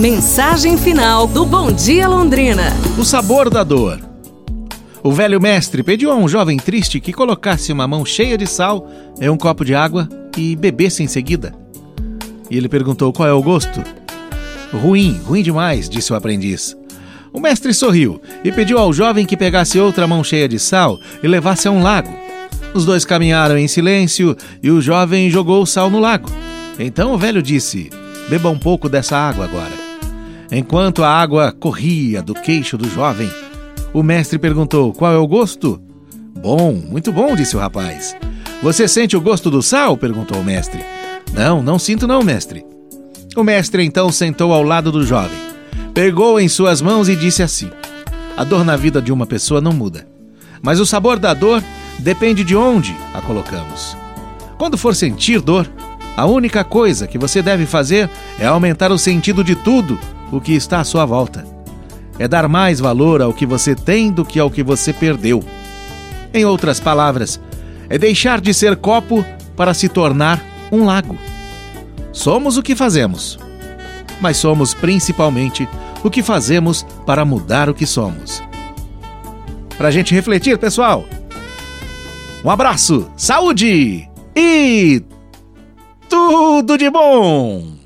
Mensagem final do Bom Dia Londrina. O sabor da dor. O velho mestre pediu a um jovem triste que colocasse uma mão cheia de sal em um copo de água e bebesse em seguida. E ele perguntou qual é o gosto. Ruim, ruim demais, disse o aprendiz. O mestre sorriu e pediu ao jovem que pegasse outra mão cheia de sal e levasse a um lago. Os dois caminharam em silêncio e o jovem jogou o sal no lago. Então o velho disse: Beba um pouco dessa água agora. Enquanto a água corria do queixo do jovem, o mestre perguntou: Qual é o gosto? Bom, muito bom, disse o rapaz. Você sente o gosto do sal? perguntou o mestre. Não, não sinto, não, mestre. O mestre então sentou ao lado do jovem, pegou em suas mãos e disse assim: A dor na vida de uma pessoa não muda, mas o sabor da dor depende de onde a colocamos. Quando for sentir dor, a única coisa que você deve fazer é aumentar o sentido de tudo o que está à sua volta. É dar mais valor ao que você tem do que ao que você perdeu. Em outras palavras, é deixar de ser copo para se tornar um lago. Somos o que fazemos, mas somos principalmente o que fazemos para mudar o que somos. Para a gente refletir, pessoal. Um abraço, saúde e tudo de bom!